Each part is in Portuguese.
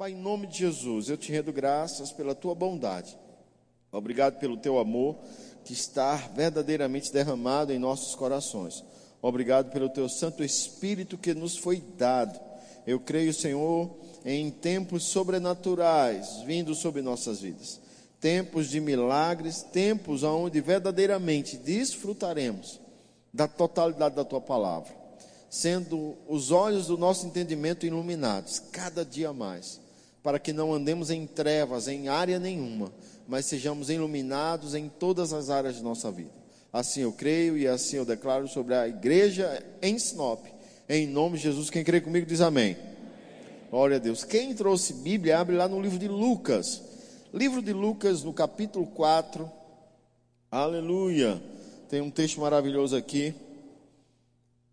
Pai, em nome de Jesus, eu te rendo graças pela tua bondade. Obrigado pelo teu amor que está verdadeiramente derramado em nossos corações. Obrigado pelo teu Santo Espírito que nos foi dado. Eu creio, Senhor, em tempos sobrenaturais vindo sobre nossas vidas. Tempos de milagres, tempos onde verdadeiramente desfrutaremos da totalidade da tua palavra, sendo os olhos do nosso entendimento iluminados cada dia mais, para que não andemos em trevas em área nenhuma, mas sejamos iluminados em todas as áreas de nossa vida. Assim eu creio e assim eu declaro sobre a igreja em Sinop. Em nome de Jesus, quem crê comigo diz amém. Glória a Deus. Quem trouxe Bíblia, abre lá no livro de Lucas. Livro de Lucas, no capítulo 4. Aleluia. Tem um texto maravilhoso aqui.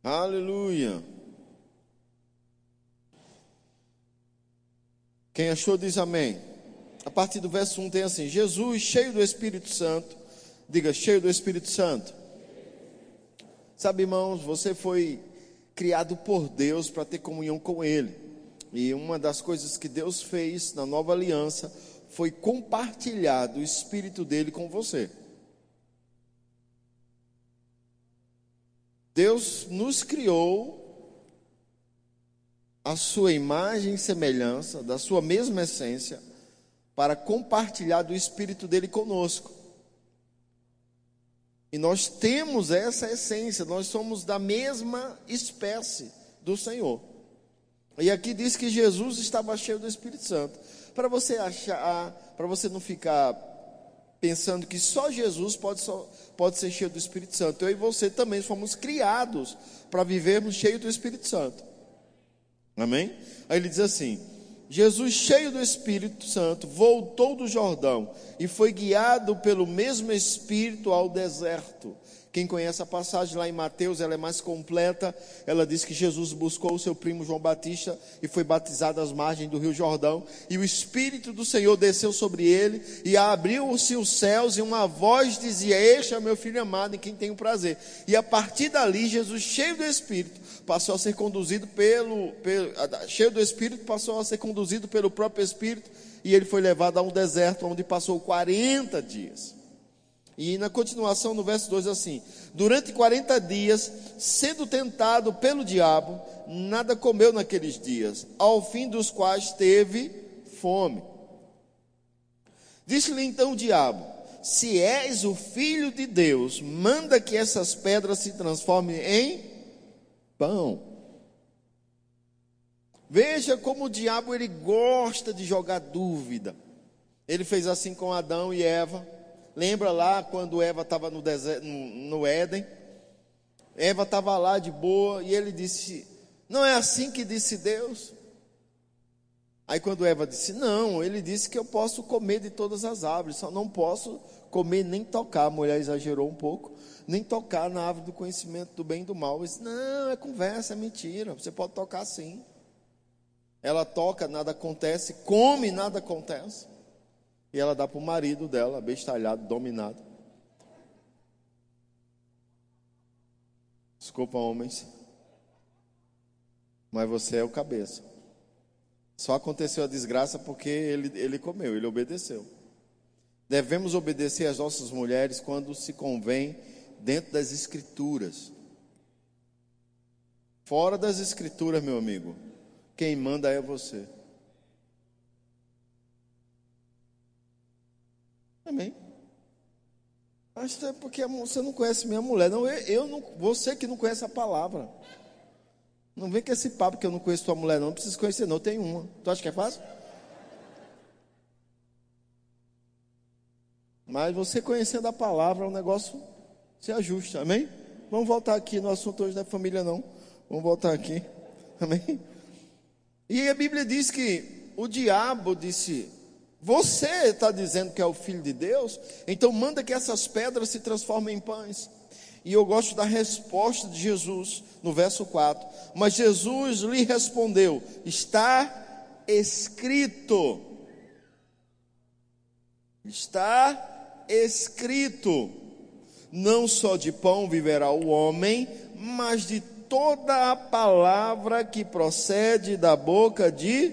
Aleluia. Quem achou diz amém. A partir do verso 1 tem assim: Jesus, cheio do Espírito Santo, diga, cheio do Espírito Santo. Sabe, irmãos, você foi criado por Deus para ter comunhão com Ele. E uma das coisas que Deus fez na nova aliança foi compartilhar do Espírito dele com você. Deus nos criou a sua imagem e semelhança, da sua mesma essência, para compartilhar do Espírito dele conosco. E nós temos essa essência, nós somos da mesma espécie do Senhor. E aqui diz que Jesus estava cheio do Espírito Santo. Para você achar, para você não ficar pensando que só Jesus pode, só, pode ser cheio do Espírito Santo. Eu e você também fomos criados para vivermos cheio do Espírito Santo. Amém? Aí ele diz assim: Jesus, cheio do Espírito Santo, voltou do Jordão e foi guiado pelo mesmo Espírito ao deserto quem conhece a passagem lá em Mateus, ela é mais completa. Ela diz que Jesus buscou o seu primo João Batista e foi batizado às margens do Rio Jordão. E o Espírito do Senhor desceu sobre ele e abriu-se os céus e uma voz dizia: Este é meu filho amado em quem tenho prazer. E a partir dali, Jesus, cheio do Espírito, passou a ser conduzido pelo, pelo cheio do Espírito, passou a ser conduzido pelo próprio Espírito e ele foi levado a um deserto onde passou 40 dias. E na continuação, no verso 2, assim: Durante 40 dias, sendo tentado pelo diabo, nada comeu naqueles dias, ao fim dos quais teve fome. Disse-lhe então o diabo: Se és o filho de Deus, manda que essas pedras se transformem em pão. Veja como o diabo ele gosta de jogar dúvida. Ele fez assim com Adão e Eva. Lembra lá quando Eva estava no, no, no Éden? Eva estava lá de boa e ele disse: Não é assim que disse Deus? Aí quando Eva disse: Não, ele disse que eu posso comer de todas as árvores, só não posso comer nem tocar. A mulher exagerou um pouco, nem tocar na árvore do conhecimento do bem e do mal. Ele disse: Não, é conversa, é mentira. Você pode tocar sim. Ela toca, nada acontece, come, nada acontece. E ela dá para o marido dela, bestalhado, dominado. Desculpa, homens. Mas você é o cabeça. Só aconteceu a desgraça porque ele, ele comeu, ele obedeceu. Devemos obedecer às nossas mulheres quando se convém dentro das escrituras. Fora das escrituras, meu amigo, quem manda é você. Amém. Acho que é porque você não conhece minha mulher. Não, eu, eu não, você que não conhece a palavra. Não vem com esse papo que eu não conheço tua mulher, não. Não precisa conhecer, não. Tem uma. Tu acha que é fácil? Mas você conhecendo a palavra, o negócio se ajusta. Amém? Vamos voltar aqui no assunto hoje da família, não. Vamos voltar aqui. Amém? E a Bíblia diz que o diabo disse: você está dizendo que é o filho de Deus? Então manda que essas pedras se transformem em pães. E eu gosto da resposta de Jesus no verso 4. Mas Jesus lhe respondeu: Está escrito. Está escrito: Não só de pão viverá o homem, mas de toda a palavra que procede da boca de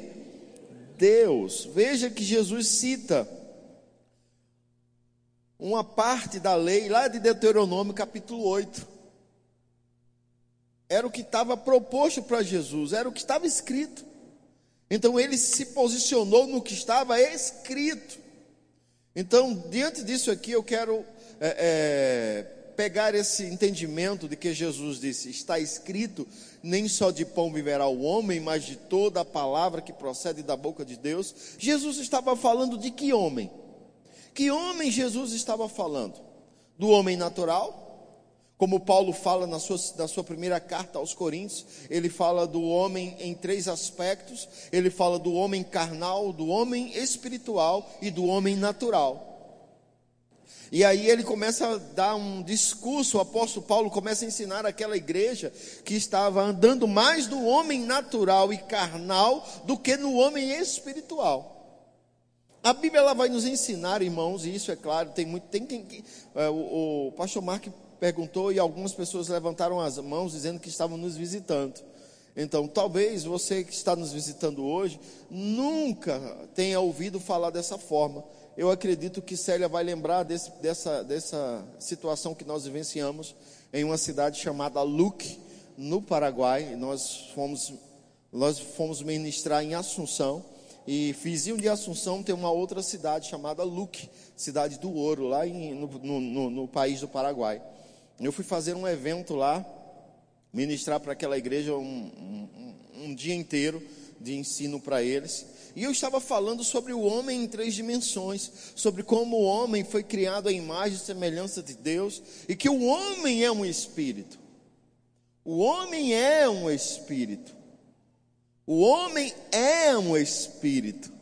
Deus. Veja que Jesus cita uma parte da lei lá de Deuteronômio capítulo 8. Era o que estava proposto para Jesus, era o que estava escrito. Então ele se posicionou no que estava escrito. Então, diante disso aqui, eu quero é, é, pegar esse entendimento de que Jesus disse: está escrito, nem só de pão viverá o homem, mas de toda a palavra que procede da boca de Deus. Jesus estava falando de que homem? Que homem Jesus estava falando? Do homem natural? Como Paulo fala na sua, na sua primeira carta aos Coríntios, ele fala do homem em três aspectos: ele fala do homem carnal, do homem espiritual e do homem natural. E aí ele começa a dar um discurso, o apóstolo Paulo começa a ensinar aquela igreja que estava andando mais do homem natural e carnal do que no homem espiritual. A Bíblia ela vai nos ensinar, irmãos, e isso é claro, tem muito, tem quem, é, o, o pastor Mark perguntou e algumas pessoas levantaram as mãos dizendo que estavam nos visitando. Então, talvez você que está nos visitando hoje nunca tenha ouvido falar dessa forma eu acredito que Célia vai lembrar desse, dessa, dessa situação que nós vivenciamos em uma cidade chamada Luque, no Paraguai. Nós fomos, nós fomos ministrar em Assunção. E vizinho de Assunção tem uma outra cidade chamada Luque, cidade do ouro, lá em, no, no, no país do Paraguai. Eu fui fazer um evento lá, ministrar para aquela igreja um, um, um dia inteiro de ensino para eles. E eu estava falando sobre o homem em três dimensões, sobre como o homem foi criado à imagem e semelhança de Deus, e que o homem é um espírito. O homem é um espírito. O homem é um espírito.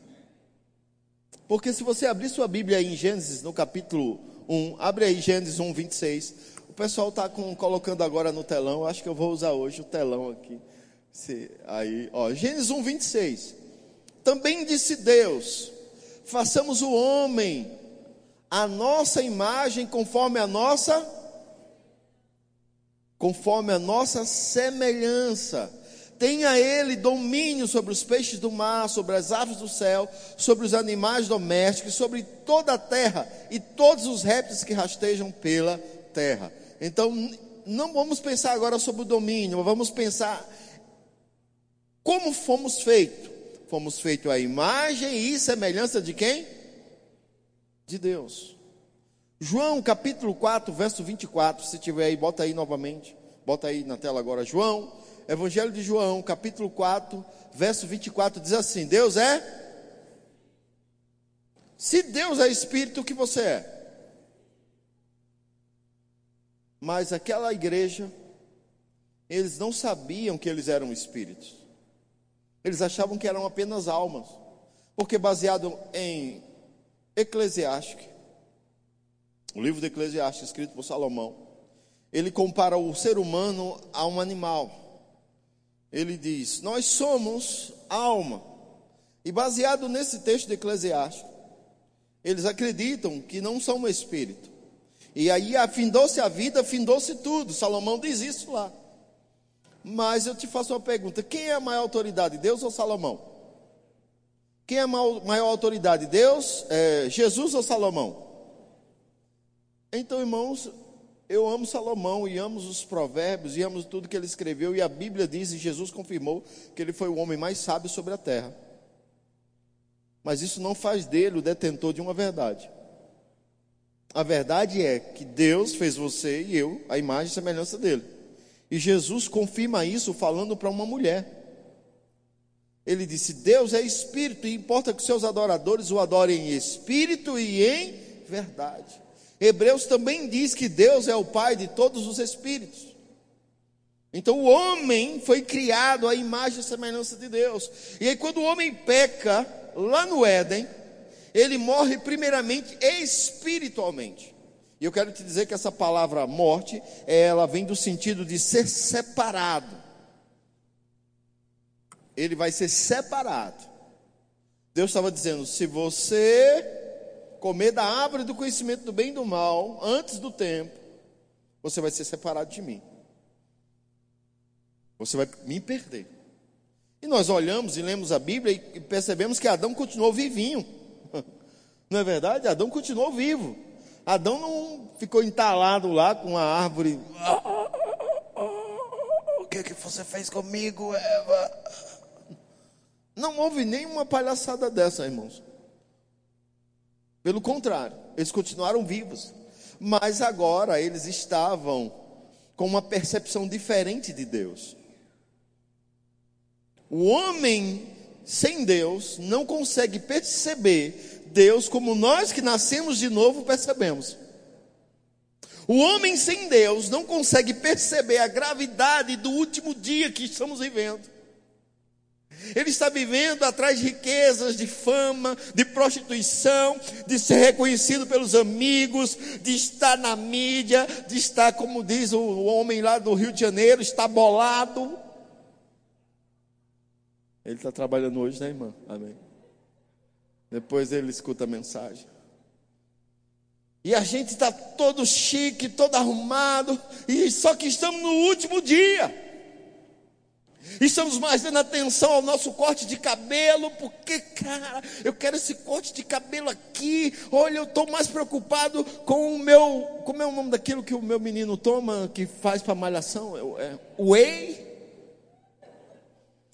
Porque se você abrir sua Bíblia em Gênesis, no capítulo 1, abre aí Gênesis 1, 26. O pessoal está colocando agora no telão, acho que eu vou usar hoje o telão aqui. Se, aí, ó, Gênesis 1, 26. Também disse Deus: façamos o homem a nossa imagem conforme a nossa conforme a nossa semelhança. Tenha ele domínio sobre os peixes do mar, sobre as aves do céu, sobre os animais domésticos, sobre toda a terra e todos os répteis que rastejam pela terra. Então, não vamos pensar agora sobre o domínio, vamos pensar como fomos feitos fomos feitos à imagem e semelhança de quem? De Deus. João capítulo 4, verso 24, se tiver aí, bota aí novamente. Bota aí na tela agora, João, Evangelho de João, capítulo 4, verso 24, diz assim: Deus é. Se Deus é espírito, o que você é? Mas aquela igreja, eles não sabiam que eles eram espíritos. Eles achavam que eram apenas almas, porque baseado em Eclesiastes, o livro de Eclesiastes escrito por Salomão, ele compara o ser humano a um animal. Ele diz: Nós somos alma. E baseado nesse texto de Eclesiastes, eles acreditam que não são espírito. E aí afindou-se a vida, afindou-se tudo. Salomão diz isso lá. Mas eu te faço uma pergunta: quem é a maior autoridade, Deus ou Salomão? Quem é a maior, maior autoridade, Deus, é, Jesus ou Salomão? Então, irmãos, eu amo Salomão e amo os provérbios e amo tudo que ele escreveu, e a Bíblia diz, e Jesus confirmou, que ele foi o homem mais sábio sobre a terra. Mas isso não faz dele o detentor de uma verdade. A verdade é que Deus fez você e eu a imagem e semelhança dele. E Jesus confirma isso falando para uma mulher. Ele disse: Deus é espírito e importa que seus adoradores o adorem em espírito e em verdade. Hebreus também diz que Deus é o Pai de todos os espíritos. Então o homem foi criado à imagem e semelhança de Deus. E aí, quando o homem peca, lá no Éden, ele morre primeiramente espiritualmente. E eu quero te dizer que essa palavra morte, ela vem do sentido de ser separado. Ele vai ser separado. Deus estava dizendo: se você comer da árvore do conhecimento do bem e do mal antes do tempo, você vai ser separado de mim. Você vai me perder. E nós olhamos e lemos a Bíblia e percebemos que Adão continuou vivinho. Não é verdade? Adão continuou vivo. Adão não ficou entalado lá com a árvore. O que, que você fez comigo, Eva? Não houve nenhuma palhaçada dessa, irmãos. Pelo contrário, eles continuaram vivos. Mas agora eles estavam com uma percepção diferente de Deus. O homem sem Deus não consegue perceber Deus como nós que nascemos de novo percebemos. O homem sem Deus não consegue perceber a gravidade do último dia que estamos vivendo. Ele está vivendo atrás de riquezas, de fama, de prostituição, de ser reconhecido pelos amigos, de estar na mídia, de estar, como diz o homem lá do Rio de Janeiro, está bolado. Ele está trabalhando hoje, né, irmã? Amém. Depois ele escuta a mensagem. E a gente está todo chique, todo arrumado, e só que estamos no último dia. Estamos mais dando atenção ao nosso corte de cabelo, porque, cara, eu quero esse corte de cabelo aqui. Olha, eu estou mais preocupado com o meu. Como é o nome daquilo que o meu menino toma, que faz para malhação? É, whey?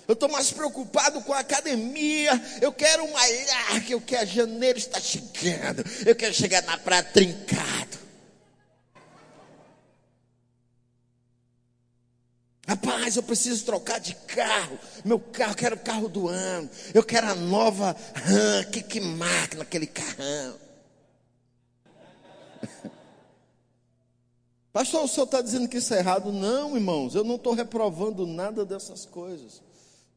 Eu estou mais preocupado com a academia. Eu quero malhar, que eu quero. Janeiro está chegando. Eu quero chegar na praia trincado. Rapaz, eu preciso trocar de carro. Meu carro, quero o carro do ano. Eu quero a nova RAM. Que, que máquina aquele carrão. Pastor, o senhor está dizendo que isso é errado? Não, irmãos, eu não estou reprovando nada dessas coisas.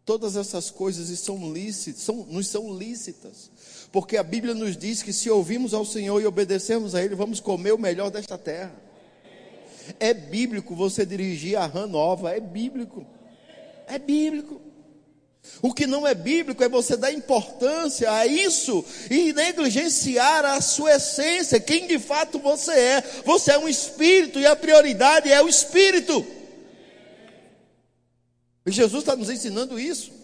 Todas essas coisas são lícitas, são, nos são lícitas. Porque a Bíblia nos diz que se ouvimos ao Senhor e obedecermos a Ele, vamos comer o melhor desta terra. É bíblico você dirigir a RAM nova, é bíblico. É bíblico. O que não é bíblico é você dar importância a isso e negligenciar a sua essência, quem de fato você é. Você é um espírito e a prioridade é o espírito. E Jesus está nos ensinando isso.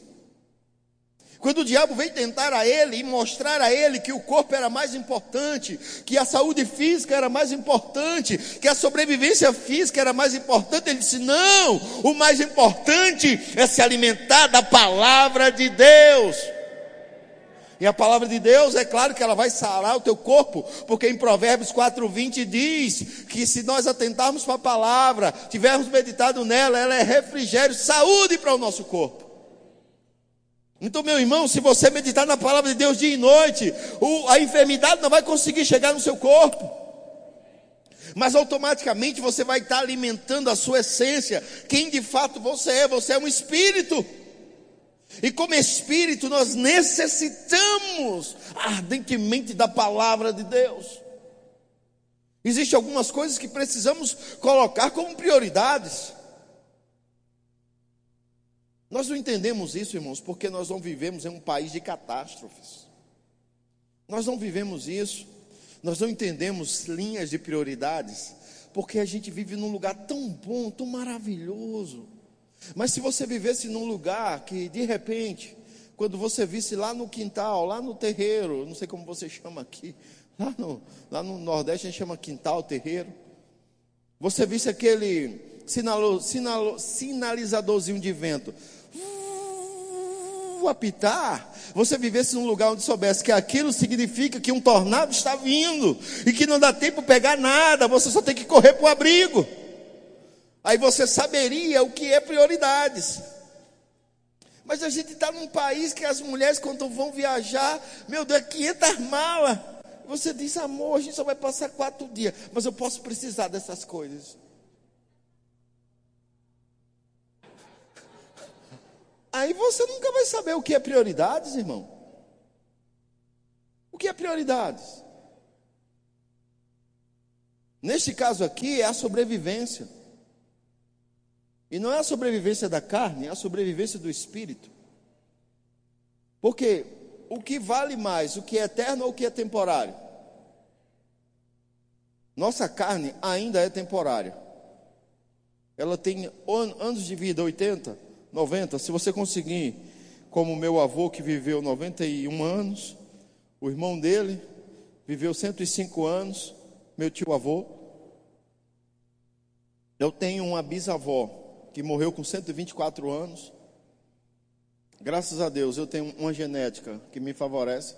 Quando o diabo veio tentar a ele e mostrar a ele que o corpo era mais importante, que a saúde física era mais importante, que a sobrevivência física era mais importante, ele disse: Não, o mais importante é se alimentar da palavra de Deus. E a palavra de Deus, é claro que ela vai sarar o teu corpo, porque em Provérbios 4:20 diz que se nós atentarmos para a palavra, tivermos meditado nela, ela é refrigério, saúde para o nosso corpo. Então, meu irmão, se você meditar na palavra de Deus dia e noite, o, a enfermidade não vai conseguir chegar no seu corpo. Mas automaticamente você vai estar alimentando a sua essência. Quem de fato você é? Você é um espírito. E como espírito, nós necessitamos ardentemente da palavra de Deus. Existem algumas coisas que precisamos colocar como prioridades. Nós não entendemos isso, irmãos, porque nós não vivemos em um país de catástrofes. Nós não vivemos isso. Nós não entendemos linhas de prioridades, porque a gente vive num lugar tão bom, tão maravilhoso. Mas se você vivesse num lugar que de repente, quando você visse lá no quintal, lá no terreiro, não sei como você chama aqui, lá no, lá no Nordeste a gente chama quintal, terreiro. Você visse aquele sinalo, sinalo, sinalizadorzinho de vento apitar, você vivesse num lugar onde soubesse que aquilo significa que um tornado está vindo e que não dá tempo pegar nada, você só tem que correr para o abrigo. Aí você saberia o que é prioridades. Mas a gente está num país que as mulheres, quando vão viajar, meu Deus, 500 malas. Você diz, amor, a gente só vai passar quatro dias, mas eu posso precisar dessas coisas. Aí você nunca vai saber o que é prioridades, irmão. O que é prioridades? Neste caso aqui é a sobrevivência. E não é a sobrevivência da carne, é a sobrevivência do espírito. Porque o que vale mais, o que é eterno ou o que é temporário? Nossa carne ainda é temporária. Ela tem anos de vida, 80, 90, se você conseguir como meu avô que viveu 91 anos, o irmão dele viveu 105 anos, meu tio avô. Eu tenho uma bisavó que morreu com 124 anos. Graças a Deus eu tenho uma genética que me favorece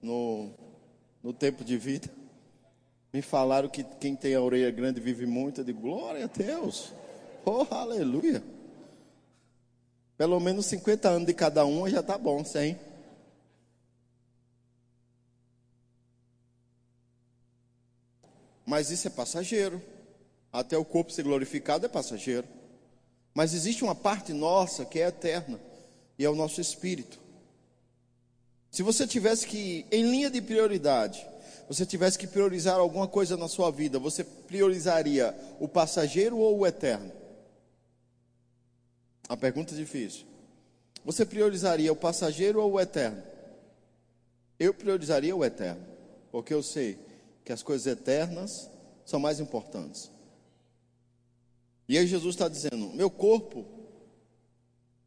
no, no tempo de vida. Me falaram que quem tem a orelha grande vive muito. Eu digo, glória a Deus. Oh, aleluia. Pelo menos 50 anos de cada um já está bom, 100. Mas isso é passageiro. Até o corpo ser glorificado é passageiro. Mas existe uma parte nossa que é eterna, e é o nosso espírito. Se você tivesse que, em linha de prioridade, você tivesse que priorizar alguma coisa na sua vida, você priorizaria o passageiro ou o eterno? A pergunta é difícil. Você priorizaria o passageiro ou o eterno? Eu priorizaria o eterno, porque eu sei que as coisas eternas são mais importantes. E aí Jesus está dizendo: meu corpo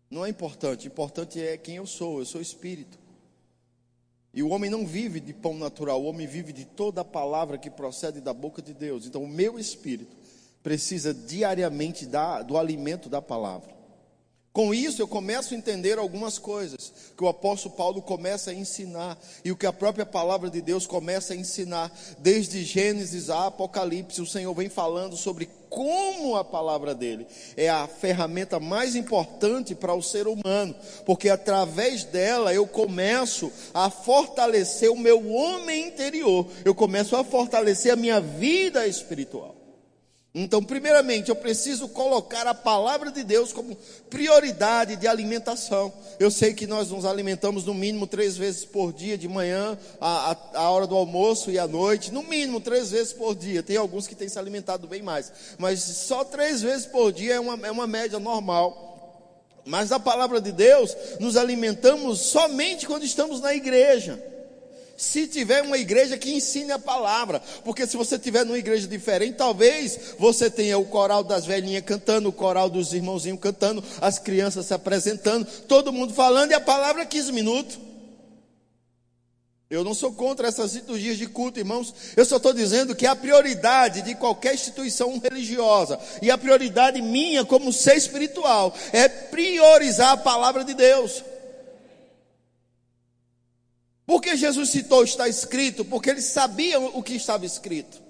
não é importante, importante é quem eu sou, eu sou espírito. E o homem não vive de pão natural, o homem vive de toda a palavra que procede da boca de Deus. Então, o meu espírito precisa diariamente da, do alimento da palavra. Com isso, eu começo a entender algumas coisas que o apóstolo Paulo começa a ensinar e o que a própria palavra de Deus começa a ensinar, desde Gênesis a Apocalipse. O Senhor vem falando sobre como a palavra dele é a ferramenta mais importante para o ser humano, porque através dela eu começo a fortalecer o meu homem interior, eu começo a fortalecer a minha vida espiritual. Então, primeiramente, eu preciso colocar a palavra de Deus como prioridade de alimentação. Eu sei que nós nos alimentamos no mínimo três vezes por dia, de manhã, a, hora do almoço e à noite, no mínimo três vezes por dia. Tem alguns que têm se alimentado bem mais, mas só três vezes por dia é uma, é uma média normal. Mas a palavra de Deus, nos alimentamos somente quando estamos na igreja se tiver uma igreja que ensine a palavra, porque se você tiver numa igreja diferente, talvez você tenha o coral das velhinhas cantando, o coral dos irmãozinhos cantando, as crianças se apresentando, todo mundo falando e a palavra é 15 minutos. Eu não sou contra essas liturgias de culto, irmãos. Eu só estou dizendo que a prioridade de qualquer instituição religiosa e a prioridade minha como ser espiritual é priorizar a palavra de Deus. Por que Jesus citou está escrito? Porque eles sabiam o que estava escrito.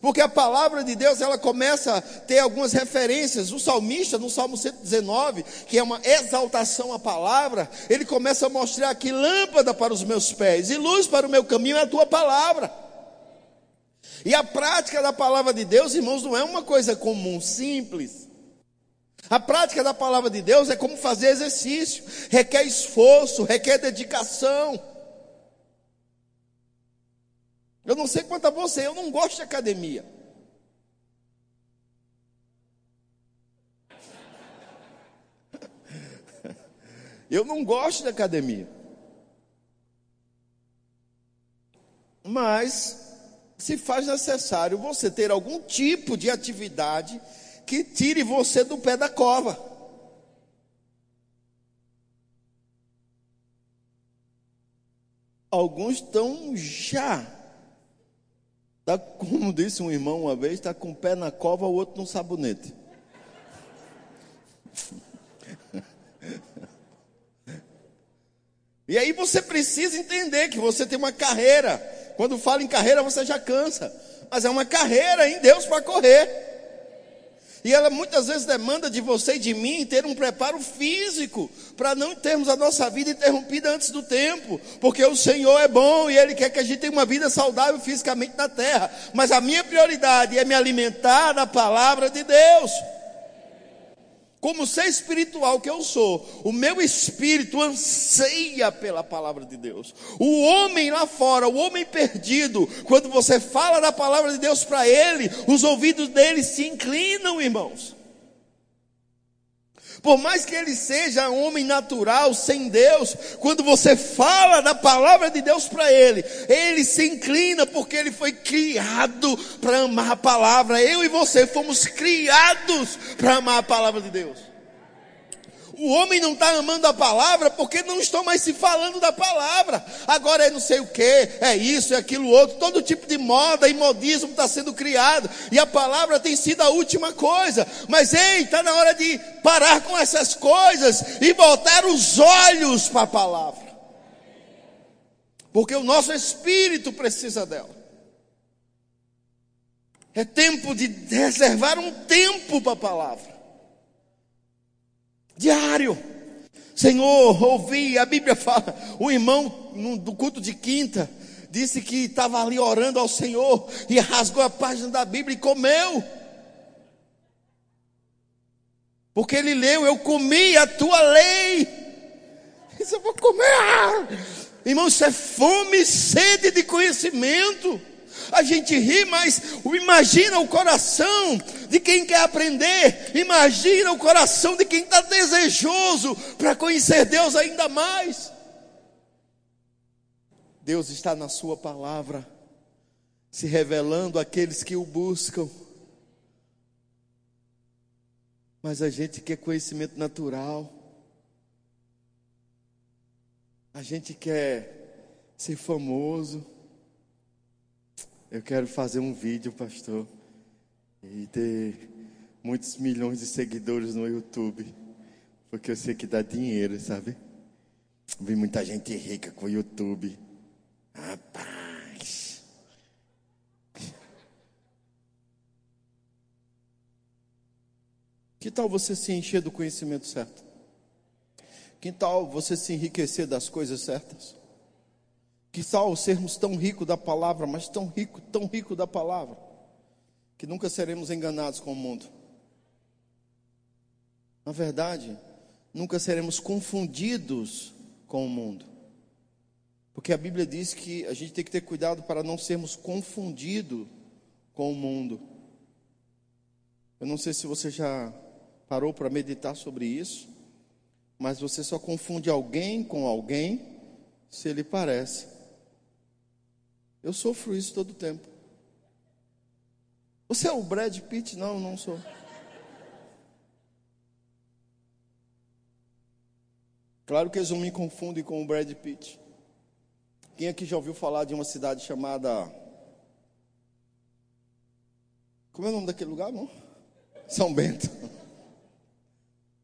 Porque a palavra de Deus, ela começa a ter algumas referências. O salmista, no Salmo 119, que é uma exaltação à palavra, ele começa a mostrar que lâmpada para os meus pés e luz para o meu caminho é a tua palavra. E a prática da palavra de Deus, irmãos, não é uma coisa comum, simples. A prática da palavra de Deus é como fazer exercício, requer esforço, requer dedicação. Eu não sei quanto a você, eu não gosto de academia. Eu não gosto de academia. Mas se faz necessário você ter algum tipo de atividade que tire você do pé da cova. Alguns estão já. Tá, como disse um irmão uma vez, está com o pé na cova, o outro no sabonete. E aí você precisa entender que você tem uma carreira. Quando fala em carreira, você já cansa. Mas é uma carreira em Deus para correr. E ela muitas vezes demanda de você e de mim ter um preparo físico, para não termos a nossa vida interrompida antes do tempo, porque o Senhor é bom e Ele quer que a gente tenha uma vida saudável fisicamente na terra. Mas a minha prioridade é me alimentar da palavra de Deus. Como ser espiritual que eu sou, o meu espírito anseia pela palavra de Deus. O homem lá fora, o homem perdido, quando você fala da palavra de Deus para ele, os ouvidos dele se inclinam, irmãos. Por mais que ele seja um homem natural, sem Deus, quando você fala da palavra de Deus para ele, ele se inclina porque ele foi criado para amar a palavra. Eu e você fomos criados para amar a palavra de Deus. O homem não está amando a palavra porque não estão mais se falando da palavra. Agora é não sei o que, é isso, é aquilo outro. Todo tipo de moda e modismo está sendo criado. E a palavra tem sido a última coisa. Mas ei, está na hora de parar com essas coisas e voltar os olhos para a palavra. Porque o nosso espírito precisa dela. É tempo de reservar um tempo para a palavra diário. Senhor, ouvi, a Bíblia fala, o irmão do culto de quinta disse que estava ali orando ao Senhor e rasgou a página da Bíblia e comeu. Porque ele leu, eu comi a tua lei. Isso eu vou comer. Irmão, isso é fome, sede de conhecimento a gente ri, mas imagina o coração de quem quer aprender, imagina o coração de quem está desejoso para conhecer Deus ainda mais. Deus está na Sua palavra, se revelando àqueles que o buscam. Mas a gente quer conhecimento natural. A gente quer ser famoso. Eu quero fazer um vídeo, pastor, e ter muitos milhões de seguidores no YouTube, porque eu sei que dá dinheiro, sabe? Vi muita gente rica com o YouTube. Rapaz. Que tal você se encher do conhecimento certo? Que tal você se enriquecer das coisas certas? Que tal sermos tão ricos da palavra, mas tão rico, tão rico da palavra, que nunca seremos enganados com o mundo. Na verdade, nunca seremos confundidos com o mundo. Porque a Bíblia diz que a gente tem que ter cuidado para não sermos confundidos com o mundo. Eu não sei se você já parou para meditar sobre isso, mas você só confunde alguém com alguém se ele parece. Eu sofro isso todo tempo. Você é o Brad Pitt? Não, não sou. Claro que eles não me confundem com o Brad Pitt. Quem aqui já ouviu falar de uma cidade chamada. Como é o nome daquele lugar, não? São Bento.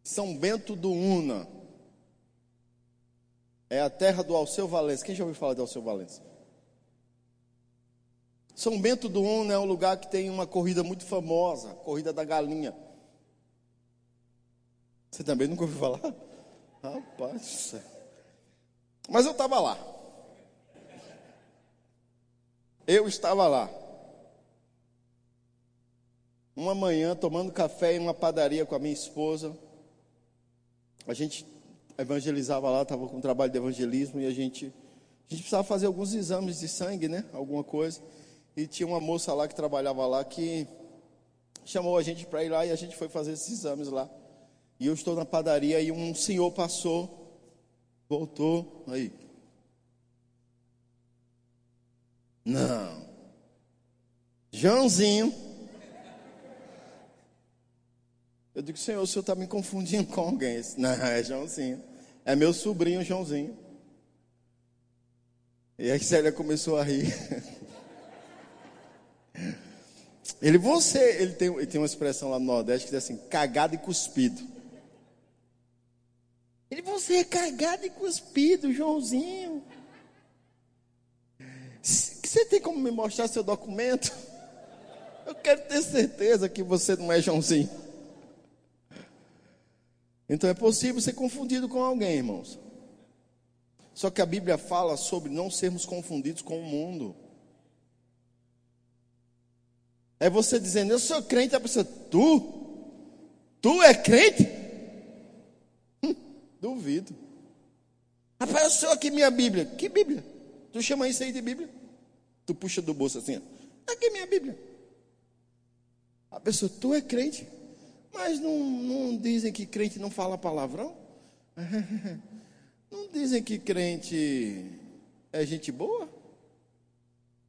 São Bento do Una. É a terra do Alceu Valença. Quem já ouviu falar de Alceu Valença? São Bento do Una é um lugar que tem uma corrida muito famosa, corrida da galinha. Você também nunca ouviu falar? Rapaz, mas eu estava lá. Eu estava lá. Uma manhã, tomando café em uma padaria com a minha esposa. A gente evangelizava lá, estava com um trabalho de evangelismo e a gente, a gente precisava fazer alguns exames de sangue, né? Alguma coisa. E tinha uma moça lá que trabalhava lá que chamou a gente para ir lá e a gente foi fazer esses exames lá. E eu estou na padaria e um senhor passou, voltou, aí. Não. Joãozinho. Eu digo, senhor, o senhor está me confundindo com alguém. Não, é Joãozinho. É meu sobrinho Joãozinho. E a Célia começou a rir. Ele, você, ele tem, ele tem uma expressão lá no Nordeste que diz assim: cagado e cuspido. Ele, você é cagado e cuspido, Joãozinho. Você tem como me mostrar seu documento? Eu quero ter certeza que você não é Joãozinho. Então é possível ser confundido com alguém, irmãos. Só que a Bíblia fala sobre não sermos confundidos com o mundo. É você dizendo, eu sou crente, a pessoa, tu? Tu é crente? Hum, duvido. Rapaz, eu sou aqui minha Bíblia. Que Bíblia? Tu chama isso aí de Bíblia? Tu puxa do bolso assim, aqui minha Bíblia. A pessoa, tu é crente? Mas não, não dizem que crente não fala palavrão? Não dizem que crente é gente boa?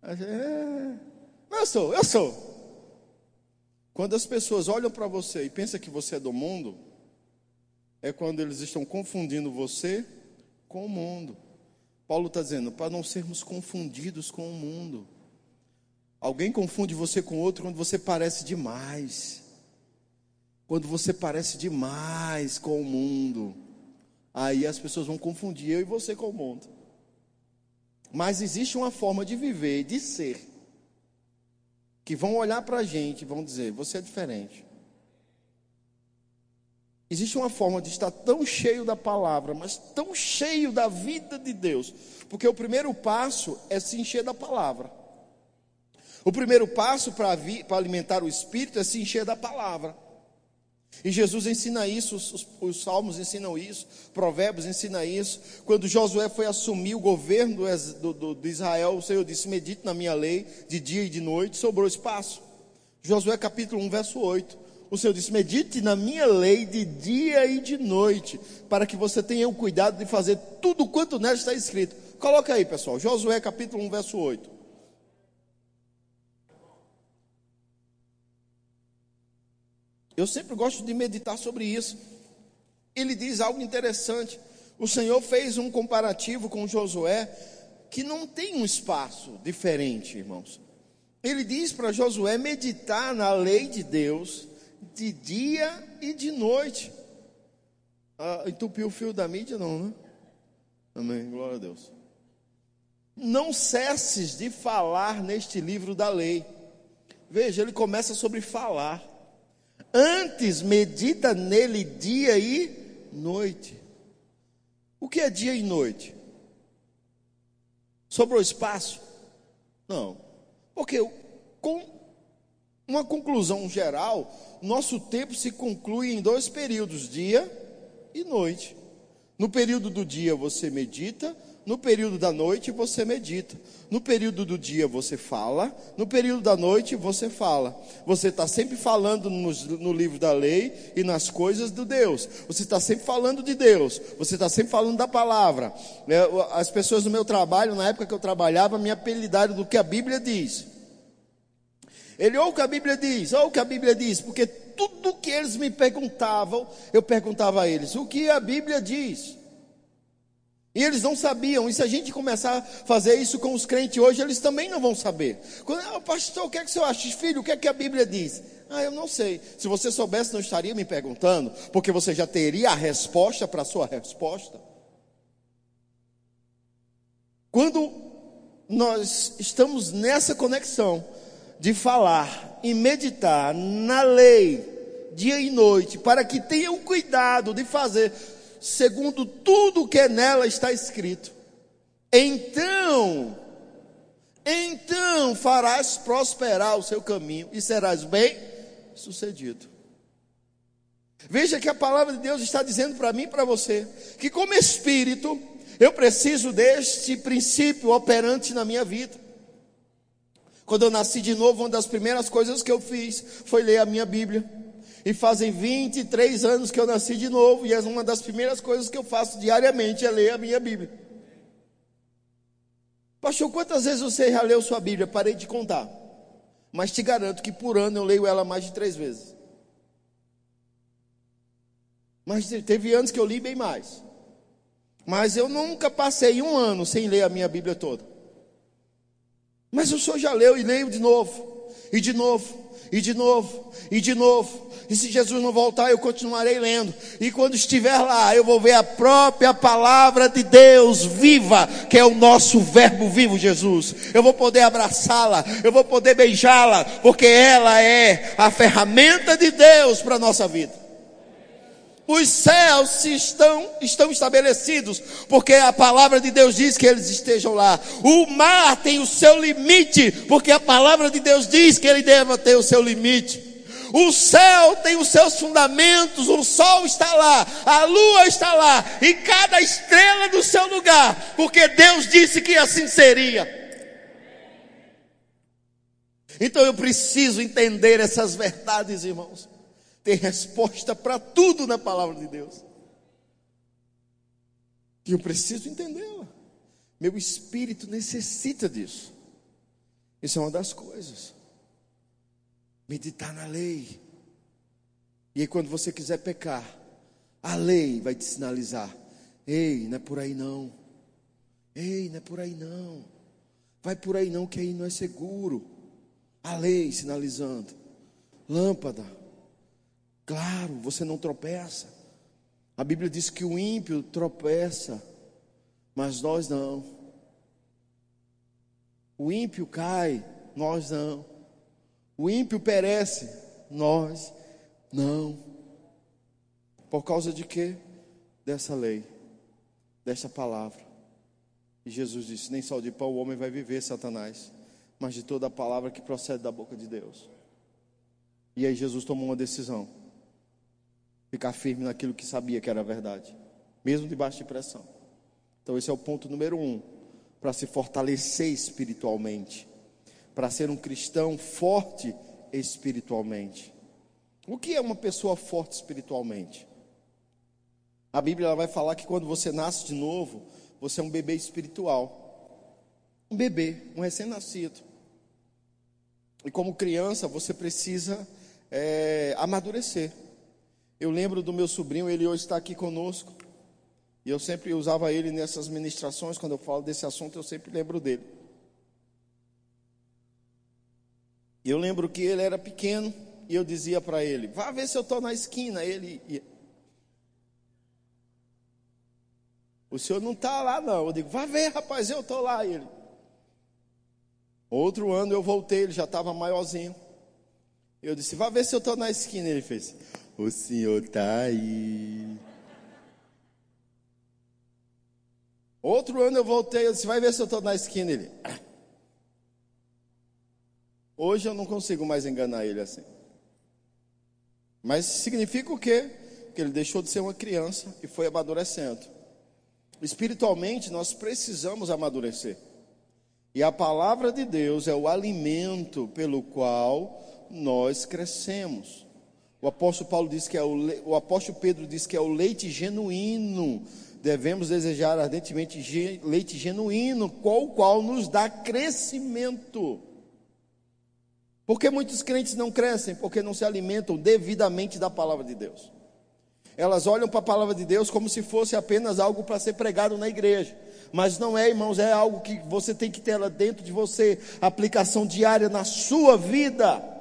É, eu sou, eu sou. Quando as pessoas olham para você e pensam que você é do mundo, é quando eles estão confundindo você com o mundo. Paulo está dizendo, para não sermos confundidos com o mundo. Alguém confunde você com outro quando você parece demais. Quando você parece demais com o mundo. Aí as pessoas vão confundir eu e você com o mundo. Mas existe uma forma de viver, de ser, que vão olhar para a gente e vão dizer: você é diferente. Existe uma forma de estar tão cheio da palavra, mas tão cheio da vida de Deus, porque o primeiro passo é se encher da palavra. O primeiro passo para alimentar o espírito é se encher da palavra. E Jesus ensina isso, os, os, salmos ensinam isso, provérbios ensina isso. Quando Josué foi assumir o governo do, do, do Israel, o Senhor disse: Medite na minha lei de dia e de noite, sobrou espaço. Josué capítulo 1, verso 8 o Senhor disse: medite na minha lei de dia e de noite, para que você tenha o cuidado de fazer tudo quanto nela está escrito. Coloca aí, pessoal, Josué capítulo 1, verso 8. Eu sempre gosto de meditar sobre isso. Ele diz algo interessante. O Senhor fez um comparativo com Josué que não tem um espaço diferente, irmãos. Ele diz para Josué meditar na lei de Deus de dia e de noite. Ah, entupiu o fio da mídia, não, né? Amém, glória a Deus. Não cesses de falar neste livro da lei. Veja, ele começa sobre falar. Antes medita nele dia e noite. O que é dia e noite? Sobrou espaço? Não. Porque com uma conclusão geral, nosso tempo se conclui em dois períodos, dia e noite. No período do dia você medita, no período da noite você medita. No período do dia você fala, no período da noite você fala. Você está sempre falando no, no, livro da lei e nas coisas do Deus. Você está sempre falando de Deus. Você está sempre falando da palavra. É, as pessoas do meu trabalho, na época que eu trabalhava, me apelidaram do que a Bíblia diz. Ele ou o que a Bíblia diz, ou o que a Bíblia diz, porque tudo que eles me perguntavam, eu perguntava a eles, o que a Bíblia diz? E eles não sabiam, e se a gente começar a fazer isso com os crentes hoje, eles também não vão saber. Quando, ah, pastor, o que é que você acha? Filho, o que é que a Bíblia diz? Ah, eu não sei. Se você soubesse, não estaria me perguntando, porque você já teria a resposta para a sua resposta. Quando nós estamos nessa conexão, de falar e meditar na lei dia e noite, para que tenham cuidado de fazer segundo tudo que nela está escrito. Então, então farás prosperar o seu caminho e serás bem sucedido. Veja que a palavra de Deus está dizendo para mim e para você que, como espírito, eu preciso deste princípio operante na minha vida. Quando eu nasci de novo, uma das primeiras coisas que eu fiz foi ler a minha Bíblia. E fazem 23 anos que eu nasci de novo, e é uma das primeiras coisas que eu faço diariamente é ler a minha Bíblia. Pastor, quantas vezes você já leu sua Bíblia? Parei de contar. Mas te garanto que por ano eu leio ela mais de três vezes. Mas teve anos que eu li bem mais. Mas eu nunca passei um ano sem ler a minha Bíblia toda. Mas o senhor já leu e leio de novo, e de novo, e de novo, e de novo. E se Jesus não voltar, eu continuarei lendo. E quando estiver lá, eu vou ver a própria palavra de Deus viva, que é o nosso Verbo vivo, Jesus. Eu vou poder abraçá-la, eu vou poder beijá-la, porque ela é a ferramenta de Deus para a nossa vida. Os céus estão, estão estabelecidos, porque a palavra de Deus diz que eles estejam lá. O mar tem o seu limite, porque a palavra de Deus diz que ele deve ter o seu limite. O céu tem os seus fundamentos, o sol está lá, a lua está lá, e cada estrela no seu lugar, porque Deus disse que assim seria. Então eu preciso entender essas verdades, irmãos tem resposta para tudo na palavra de Deus. E eu preciso entendê-la. Meu espírito necessita disso. Isso é uma das coisas. Meditar na lei. E aí, quando você quiser pecar, A lei vai te sinalizar: ei, não é por aí não. Ei, não é por aí não. Vai por aí não, que aí não é seguro. A lei sinalizando. Lâmpada. Claro, você não tropeça. A Bíblia diz que o ímpio tropeça, mas nós não. O ímpio cai, nós não. O ímpio perece, nós não. Por causa de quê? Dessa lei, desta palavra. E Jesus disse: Nem só de pão o homem vai viver, Satanás, mas de toda a palavra que procede da boca de Deus. E aí Jesus tomou uma decisão: ficar firme naquilo que sabia que era verdade, mesmo debaixo de pressão. Então, esse é o ponto número um para se fortalecer espiritualmente, para ser um cristão forte espiritualmente. O que é uma pessoa forte espiritualmente? A Bíblia vai falar que quando você nasce de novo, você é um bebê espiritual. Um bebê, um recém-nascido. E como criança, você precisa é, amadurecer. Eu lembro do meu sobrinho, ele hoje está aqui conosco. E eu sempre usava ele nessas ministrações, quando eu falo desse assunto, eu sempre lembro dele. E eu lembro que ele era pequeno e eu dizia para ele: Vá ver se eu estou na esquina. Ele ia. O senhor não está lá, não. Eu digo: Vá ver, rapaz, eu estou lá. Ele. Outro ano eu voltei, ele já estava maiorzinho. Eu disse: Vá ver se eu estou na esquina. Ele fez: O senhor está aí. Outro ano eu voltei, eu disse: Vai ver se eu estou na esquina. Ele. Hoje eu não consigo mais enganar ele assim. Mas significa o quê? Que ele deixou de ser uma criança e foi amadurecendo. Espiritualmente, nós precisamos amadurecer. E a palavra de Deus é o alimento pelo qual nós crescemos. O apóstolo Paulo diz que é o, o apóstolo Pedro diz que é o leite genuíno. Devemos desejar ardentemente leite genuíno, qual qual nos dá crescimento. Por que muitos crentes não crescem? Porque não se alimentam devidamente da palavra de Deus. Elas olham para a palavra de Deus como se fosse apenas algo para ser pregado na igreja. Mas não é, irmãos, é algo que você tem que ter lá dentro de você, aplicação diária na sua vida.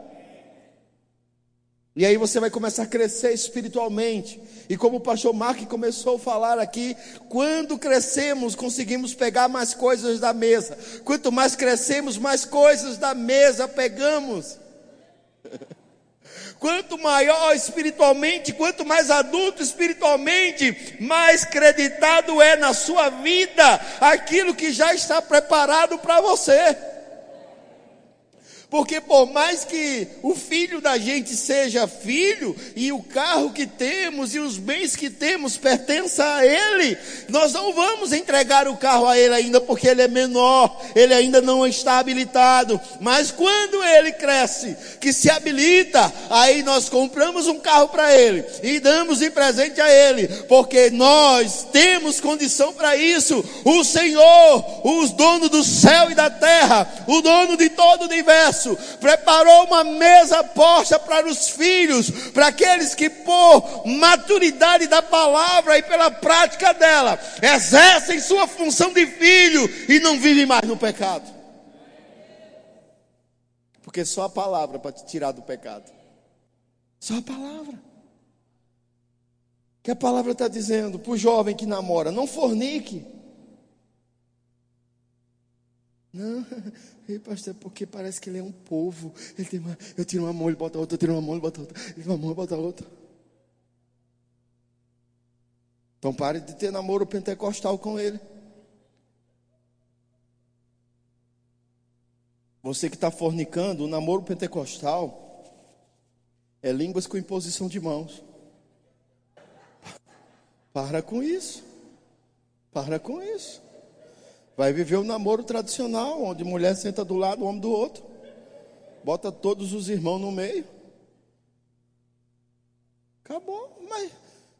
E aí você vai começar a crescer espiritualmente. E como o pastor Mark começou a falar aqui, quando crescemos, conseguimos pegar mais coisas da mesa. Quanto mais crescemos, mais coisas da mesa pegamos. Quanto maior espiritualmente, quanto mais adulto espiritualmente, mais creditado é na sua vida aquilo que já está preparado para você. Porque por mais que o filho da gente seja filho, e o carro que temos e os bens que temos pertençam a ele, nós não vamos entregar o carro a ele ainda porque ele é menor, ele ainda não está habilitado. Mas quando ele cresce, que se habilita, aí nós compramos um carro para ele e damos em presente a ele, porque nós temos condição para isso. O Senhor, os donos do céu e da terra, o dono de todo o universo, preparou uma mesa posta para os filhos, para aqueles que por maturidade da palavra e pela prática dela, exercem sua função de filho e não vivem mais no pecado. Porque só a palavra para te tirar do pecado. Só a palavra. Que a palavra está dizendo para o jovem que namora: não fornique. Não, Ei, pastor, porque parece que ele é um povo. Ele tem uma, eu tiro uma mão, ele bota outra, eu tiro uma mão, ele bota outra. Ele tira uma mão, ele bota outra. Então pare de ter namoro pentecostal com ele. Você que está fornicando, o namoro pentecostal é línguas com imposição de mãos. Para com isso. Para com isso. Vai viver o um namoro tradicional, onde mulher senta do lado, homem do outro. Bota todos os irmãos no meio. Acabou, mas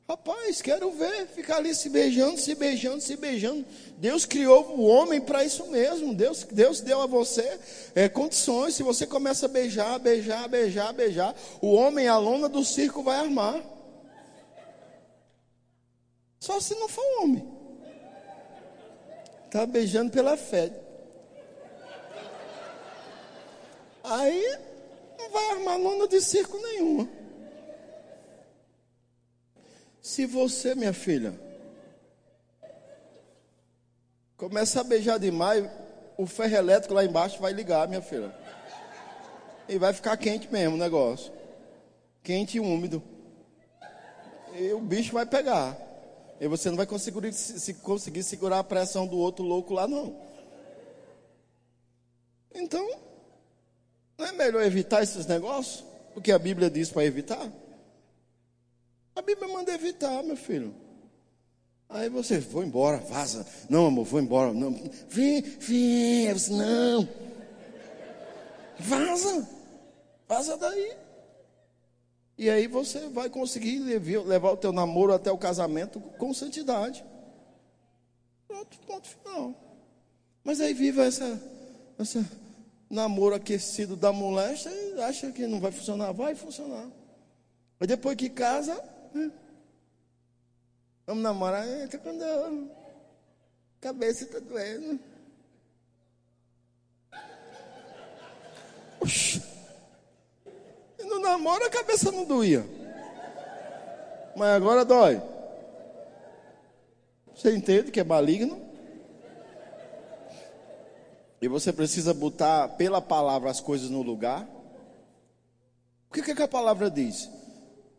rapaz, quero ver, ficar ali se beijando, se beijando, se beijando. Deus criou o homem para isso mesmo. Deus, Deus deu a você é, condições. Se você começa a beijar, beijar, beijar, beijar, o homem, a lona do circo vai armar. Só se não for homem. Está beijando pela fé. Aí não vai armar lona de circo nenhuma. Se você, minha filha, começa a beijar demais, o ferro elétrico lá embaixo vai ligar, minha filha. E vai ficar quente mesmo o negócio. Quente e úmido. E o bicho vai pegar. E você não vai conseguir, se, conseguir segurar a pressão do outro louco lá, não. Então, não é melhor evitar esses negócios? O que a Bíblia diz para evitar? A Bíblia manda evitar, meu filho. Aí você, vou embora, vaza. Não, amor, vou embora. Não. Vem, vem. Disse, não. Vaza. Vaza daí. E aí você vai conseguir levar o teu namoro até o casamento com santidade. Pronto, ponto final. Mas aí viva essa, essa namoro aquecido da moléstia e acha que não vai funcionar. Vai funcionar. Mas depois que casa, né? vamos namorar, estou com dor. Cabeça está doendo. Oxi. No namoro a cabeça não doía. Mas agora dói. Você entende que é maligno? E você precisa botar pela palavra as coisas no lugar. O que, que a palavra diz?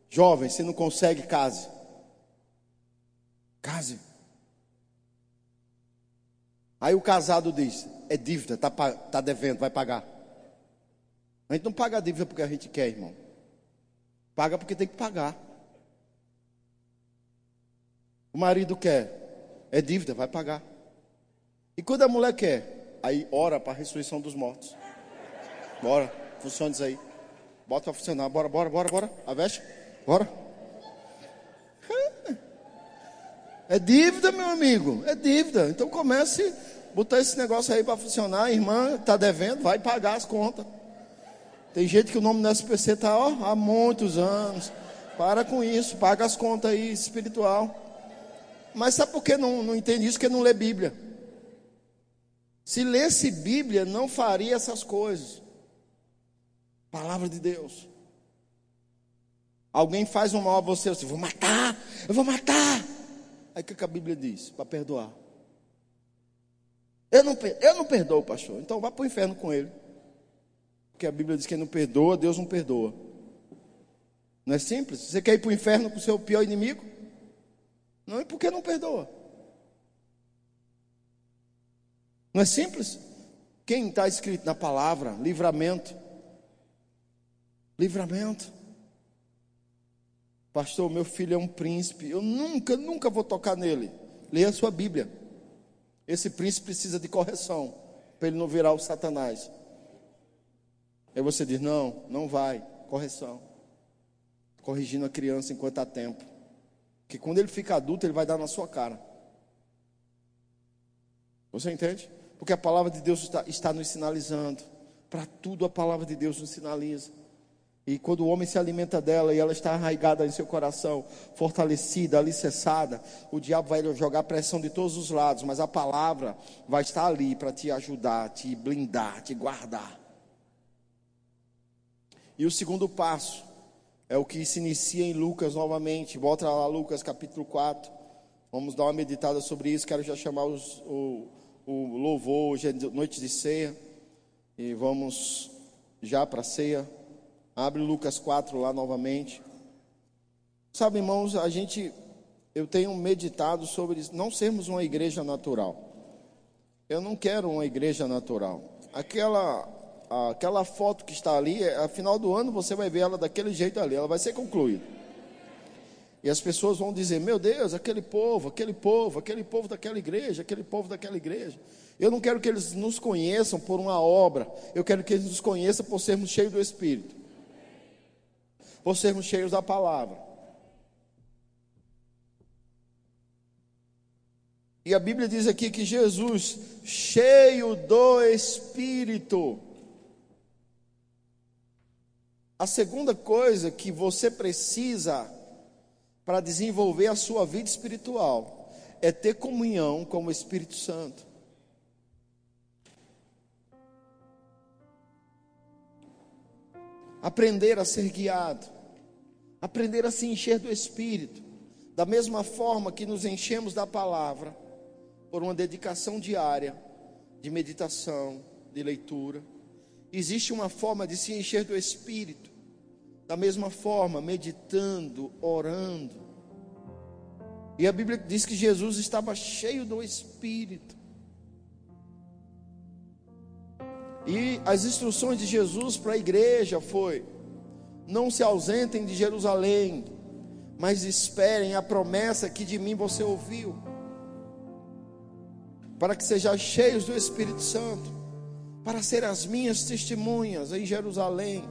Jovem, se não consegue, case. Case. Aí o casado diz: é dívida, está tá devendo, vai pagar. A gente não paga a dívida porque a gente quer, irmão. Paga porque tem que pagar. O marido quer, é dívida, vai pagar. E quando a mulher quer, aí ora para a ressurreição dos mortos. Bora, funciona isso aí. Bota para funcionar, bora, bora, bora, bora. Aveste, bora. É dívida, meu amigo, é dívida. Então comece a botar esse negócio aí para funcionar. A irmã está devendo, vai pagar as contas. Tem gente que o nome do SPC está há muitos anos. Para com isso, paga as contas aí espiritual. Mas sabe por que não, não entende isso? Porque não lê Bíblia. Se lesse Bíblia, não faria essas coisas. Palavra de Deus. Alguém faz um mal a você, você, vou matar, eu vou matar. Aí o que a Bíblia diz? Para perdoar. Eu não, eu não perdoo, pastor. Então vá para o inferno com ele. Porque a Bíblia diz que quem não perdoa, Deus não perdoa. Não é simples? Você quer ir para o inferno com o seu pior inimigo? Não, e por que não perdoa? Não é simples? Quem está escrito na palavra? Livramento. Livramento. Pastor, meu filho é um príncipe. Eu nunca, nunca vou tocar nele. Leia a sua Bíblia. Esse príncipe precisa de correção para ele não virar o Satanás. Aí você diz: não, não vai, correção. Corrigindo a criança enquanto há tempo. Que quando ele fica adulto, ele vai dar na sua cara. Você entende? Porque a palavra de Deus está, está nos sinalizando. Para tudo a palavra de Deus nos sinaliza. E quando o homem se alimenta dela e ela está arraigada em seu coração, fortalecida, alicerçada, o diabo vai jogar pressão de todos os lados, mas a palavra vai estar ali para te ajudar, te blindar, te guardar. E o segundo passo é o que se inicia em Lucas novamente. Volta lá, Lucas capítulo 4. Vamos dar uma meditada sobre isso. Quero já chamar os, o, o louvor. Hoje é noite de ceia. E vamos já para a ceia. Abre Lucas 4 lá novamente. Sabe, irmãos, a gente, eu tenho meditado sobre não sermos uma igreja natural. Eu não quero uma igreja natural. Aquela aquela foto que está ali, a final do ano você vai ver ela daquele jeito ali, ela vai ser concluída. E as pessoas vão dizer: Meu Deus, aquele povo, aquele povo, aquele povo daquela igreja, aquele povo daquela igreja. Eu não quero que eles nos conheçam por uma obra, eu quero que eles nos conheçam por sermos cheios do Espírito, por sermos cheios da palavra. E a Bíblia diz aqui que Jesus, cheio do Espírito, a segunda coisa que você precisa para desenvolver a sua vida espiritual é ter comunhão com o Espírito Santo. Aprender a ser guiado, aprender a se encher do Espírito, da mesma forma que nos enchemos da palavra, por uma dedicação diária de meditação, de leitura. Existe uma forma de se encher do Espírito, da mesma forma, meditando, orando. E a Bíblia diz que Jesus estava cheio do Espírito. E as instruções de Jesus para a igreja foi: não se ausentem de Jerusalém, mas esperem a promessa que de mim você ouviu, para que sejam cheios do Espírito Santo, para ser as minhas testemunhas em Jerusalém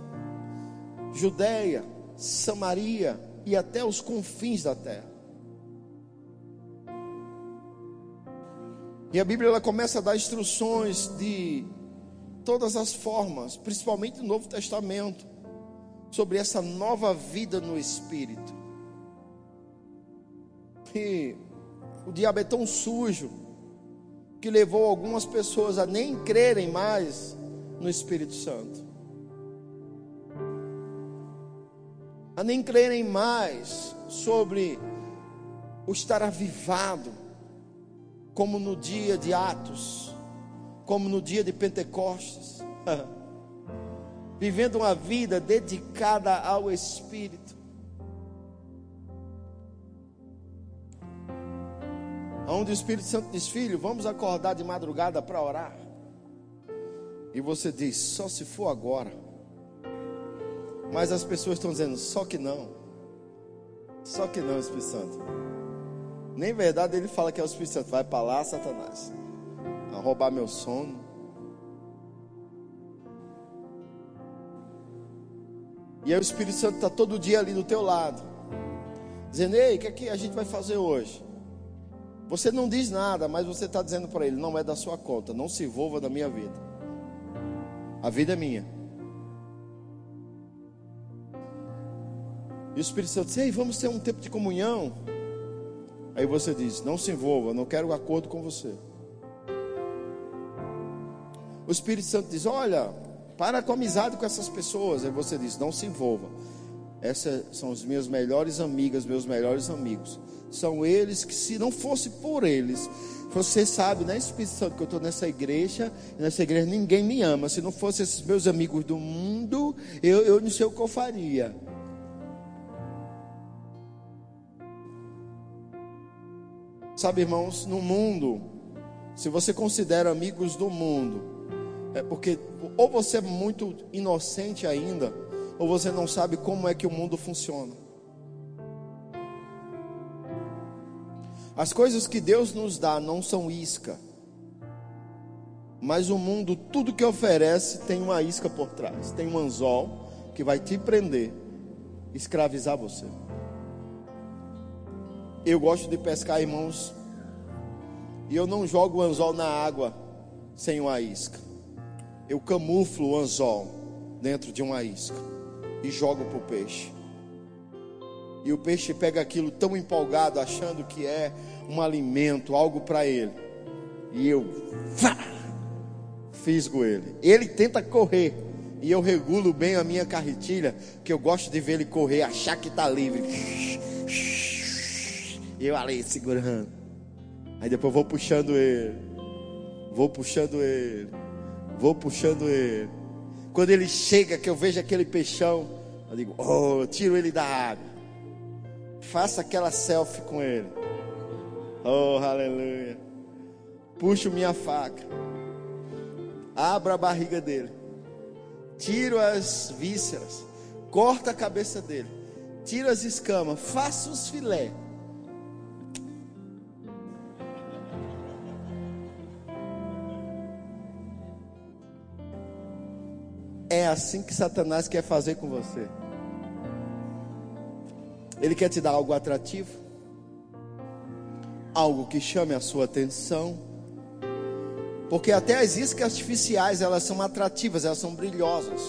Judéia, Samaria e até os confins da terra. E a Bíblia ela começa a dar instruções de todas as formas, principalmente no Novo Testamento, sobre essa nova vida no Espírito. E o diabo é tão sujo que levou algumas pessoas a nem crerem mais no Espírito Santo. a nem crerem mais sobre o estar avivado, como no dia de Atos, como no dia de Pentecostes, vivendo uma vida dedicada ao Espírito. Onde o Espírito Santo diz: Filho, vamos acordar de madrugada para orar. E você diz: Só se for agora. Mas as pessoas estão dizendo, só que não. Só que não, Espírito Santo. Nem verdade ele fala que é o Espírito Santo. Vai para lá, Satanás. A roubar meu sono. E aí o Espírito Santo está todo dia ali do teu lado. Dizendo, ei, o que, é que a gente vai fazer hoje? Você não diz nada, mas você está dizendo para ele, não é da sua conta, não se envolva na minha vida. A vida é minha. E o Espírito Santo diz: Ei, vamos ter um tempo de comunhão. Aí você diz: Não se envolva, não quero acordo com você. O Espírito Santo diz: Olha, para com amizade com essas pessoas. Aí você diz: Não se envolva. Essas são as minhas melhores amigas, meus melhores amigos. São eles que, se não fosse por eles, você sabe, né, Espírito Santo, que eu estou nessa igreja, nessa igreja ninguém me ama. Se não fossem esses meus amigos do mundo, eu, eu não sei o que eu faria. Sabe, irmãos, no mundo, se você considera amigos do mundo, é porque ou você é muito inocente ainda, ou você não sabe como é que o mundo funciona. As coisas que Deus nos dá não são isca, mas o mundo, tudo que oferece, tem uma isca por trás, tem um anzol que vai te prender, escravizar você. Eu gosto de pescar, irmãos, e eu não jogo o anzol na água sem uma isca. Eu camuflo o anzol dentro de uma isca e jogo para o peixe. E o peixe pega aquilo tão empolgado, achando que é um alimento, algo para ele. E eu vá, fisgo ele. Ele tenta correr. E eu regulo bem a minha carretilha, que eu gosto de ver ele correr, achar que está livre. E eu ali segurando. Aí depois vou puxando ele. Vou puxando ele. Vou puxando ele. Quando ele chega, que eu vejo aquele peixão, eu digo, oh, eu tiro ele da água. Faça aquela selfie com ele. Oh, aleluia. Puxo minha faca. Abro a barriga dele. Tiro as vísceras. Corto a cabeça dele. Tiro as escamas. Faço os filé assim que Satanás quer fazer com você. Ele quer te dar algo atrativo, algo que chame a sua atenção. Porque até as iscas artificiais, elas são atrativas, elas são brilhosas.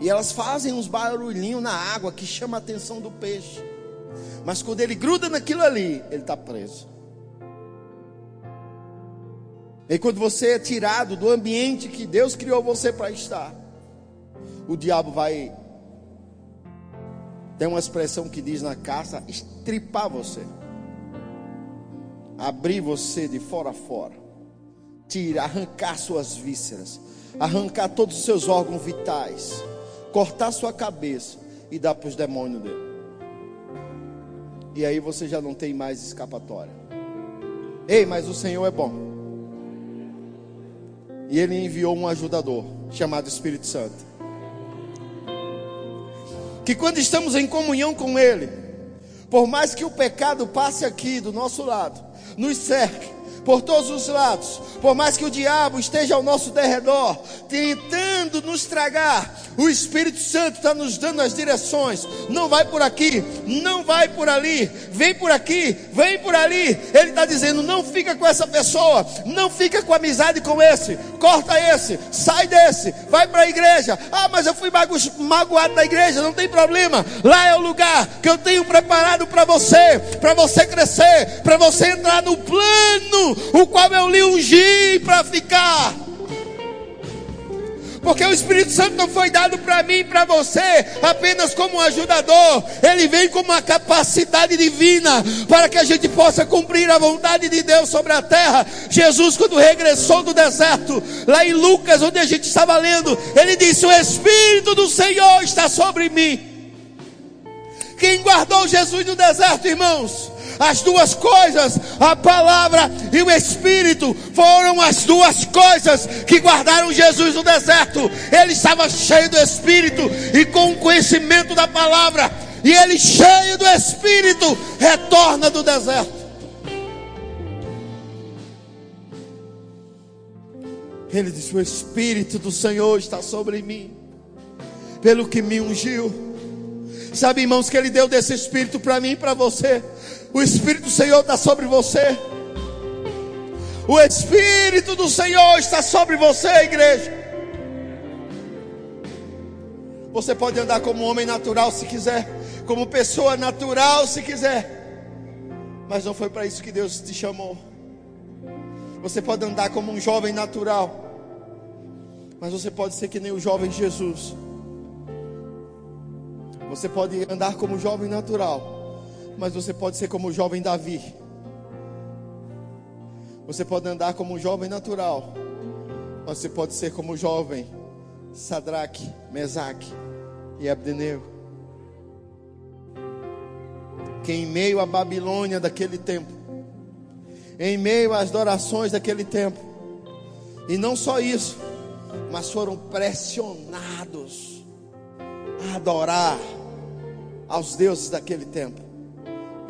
E elas fazem uns barulhinhos na água que chama a atenção do peixe. Mas quando ele gruda naquilo ali, ele está preso. E quando você é tirado do ambiente que Deus criou você para estar, o diabo vai. Tem uma expressão que diz na caça: estripar você, abrir você de fora a fora, tirar, arrancar suas vísceras, arrancar todos os seus órgãos vitais, cortar sua cabeça e dar para os demônios dele. E aí você já não tem mais escapatória. Ei, mas o Senhor é bom. E ele enviou um ajudador chamado Espírito Santo. Que quando estamos em comunhão com Ele, por mais que o pecado passe aqui do nosso lado, nos cerque, por todos os lados, por mais que o diabo esteja ao nosso derredor, tentando nos tragar, o Espírito Santo está nos dando as direções. Não vai por aqui, não vai por ali, vem por aqui, vem por ali. Ele está dizendo: não fica com essa pessoa, não fica com amizade com esse, corta esse, sai desse, vai para a igreja. Ah, mas eu fui magoado da igreja, não tem problema. Lá é o lugar que eu tenho preparado para você, para você crescer, para você entrar no plano o qual eu lhe ungi para ficar. Porque o Espírito Santo não foi dado para mim e para você apenas como um ajudador, ele vem com uma capacidade divina para que a gente possa cumprir a vontade de Deus sobre a terra. Jesus, quando regressou do deserto, lá em Lucas, onde a gente estava lendo, ele disse: O Espírito do Senhor está sobre mim. Quem guardou Jesus no deserto, irmãos? As duas coisas, a palavra e o Espírito, foram as duas coisas que guardaram Jesus no deserto. Ele estava cheio do Espírito e com o conhecimento da palavra. E ele, cheio do Espírito, retorna do deserto. Ele disse: O Espírito do Senhor está sobre mim, pelo que me ungiu. Sabe, irmãos, que Ele deu desse Espírito para mim e para você. O Espírito do Senhor está sobre você. O Espírito do Senhor está sobre você, igreja. Você pode andar como homem natural se quiser, como pessoa natural se quiser, mas não foi para isso que Deus te chamou. Você pode andar como um jovem natural, mas você pode ser que nem o jovem Jesus. Você pode andar como jovem natural, mas você pode ser como o jovem Davi. Você pode andar como um jovem natural, mas você pode ser como o jovem Sadraque, Mesaque e Abdenego. Que em meio à Babilônia daquele tempo, em meio às adorações daquele tempo, e não só isso, mas foram pressionados a adorar aos deuses daquele tempo.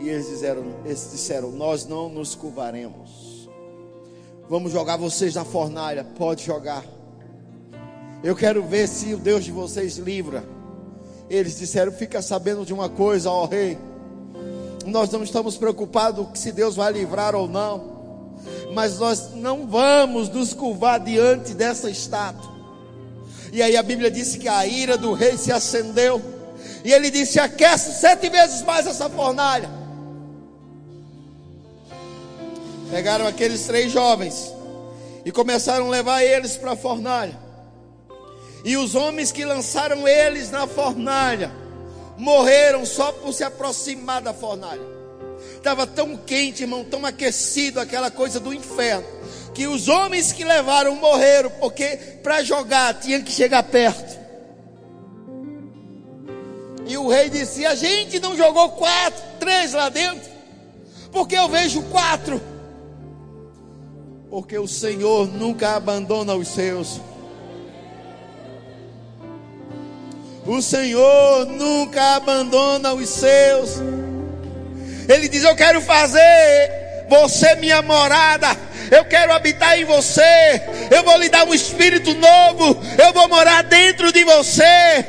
E eles disseram, eles disseram: Nós não nos curvaremos. Vamos jogar vocês na fornalha. Pode jogar. Eu quero ver se o Deus de vocês livra. Eles disseram: Fica sabendo de uma coisa, ó rei. Nós não estamos preocupados se Deus vai livrar ou não. Mas nós não vamos nos curvar diante dessa estátua. E aí a Bíblia disse que a ira do rei se acendeu. E ele disse: Aquece sete vezes mais essa fornalha. Pegaram aqueles três jovens e começaram a levar eles para a fornalha. E os homens que lançaram eles na fornalha morreram só por se aproximar da fornalha. Estava tão quente, irmão, tão aquecido aquela coisa do inferno, que os homens que levaram morreram, porque para jogar tinha que chegar perto. E o rei disse: A gente não jogou quatro, três lá dentro, porque eu vejo quatro porque o Senhor nunca abandona os seus. O Senhor nunca abandona os seus. Ele diz: Eu quero fazer você minha morada. Eu quero habitar em você. Eu vou lhe dar um espírito novo. Eu vou morar dentro de você.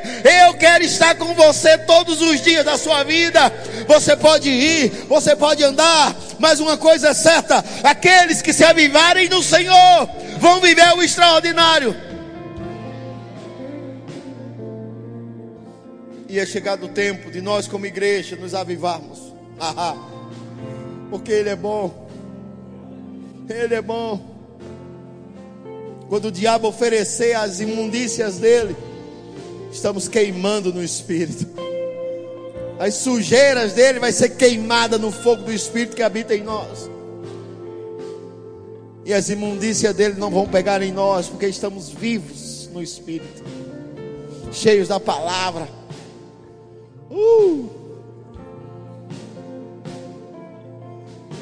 Eu quero estar com você todos os dias da sua vida. Você pode ir, você pode andar, mas uma coisa é certa: aqueles que se avivarem no Senhor vão viver o extraordinário. E é chegado o tempo de nós, como igreja, nos avivarmos. Porque Ele é bom. Ele é bom. Quando o diabo oferecer as imundícias dele, estamos queimando no Espírito. As sujeiras dele vai ser queimada no fogo do Espírito que habita em nós. E as imundícias dele não vão pegar em nós, porque estamos vivos no Espírito, cheios da palavra. Uh!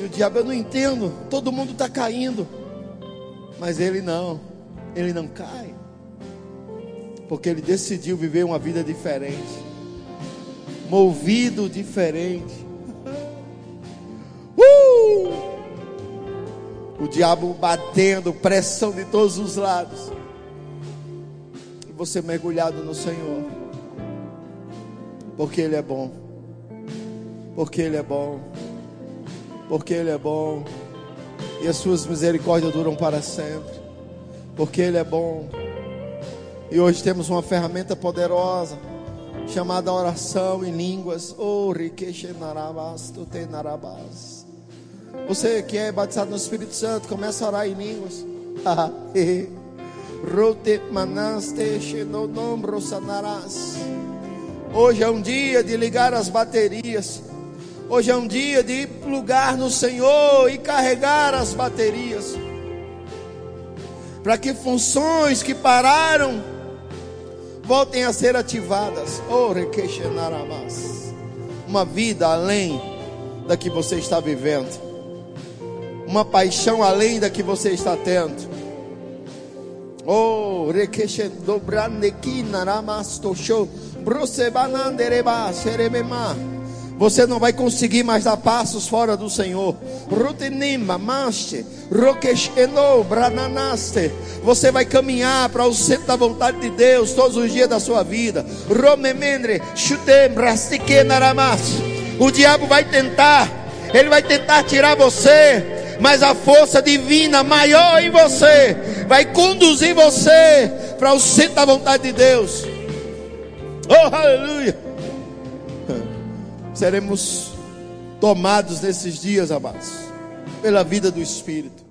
O diabo eu não entendo, todo mundo está caindo, mas ele não, ele não cai, porque ele decidiu viver uma vida diferente, movido diferente. Uh! O diabo batendo, pressão de todos os lados. E você mergulhado no Senhor. Porque Ele é bom. Porque Ele é bom. Porque Ele é bom. E as suas misericórdias duram para sempre. Porque Ele é bom. E hoje temos uma ferramenta poderosa chamada oração em línguas. Oh. Você que é batizado no Espírito Santo, começa a orar em línguas. Hoje é um dia de ligar as baterias. Hoje é um dia de plugar no Senhor e carregar as baterias. Para que funções que pararam voltem a ser ativadas. Uma vida além da que você está vivendo uma paixão além da que você está tendo. Oh, você não vai conseguir mais dar passos fora do Senhor. Você vai caminhar para o centro da vontade de Deus todos os dias da sua vida. O diabo vai tentar, ele vai tentar tirar você mas a força divina maior em você vai conduzir você para o centro da vontade de Deus. Oh, aleluia! Seremos tomados nesses dias, amados, pela vida do Espírito.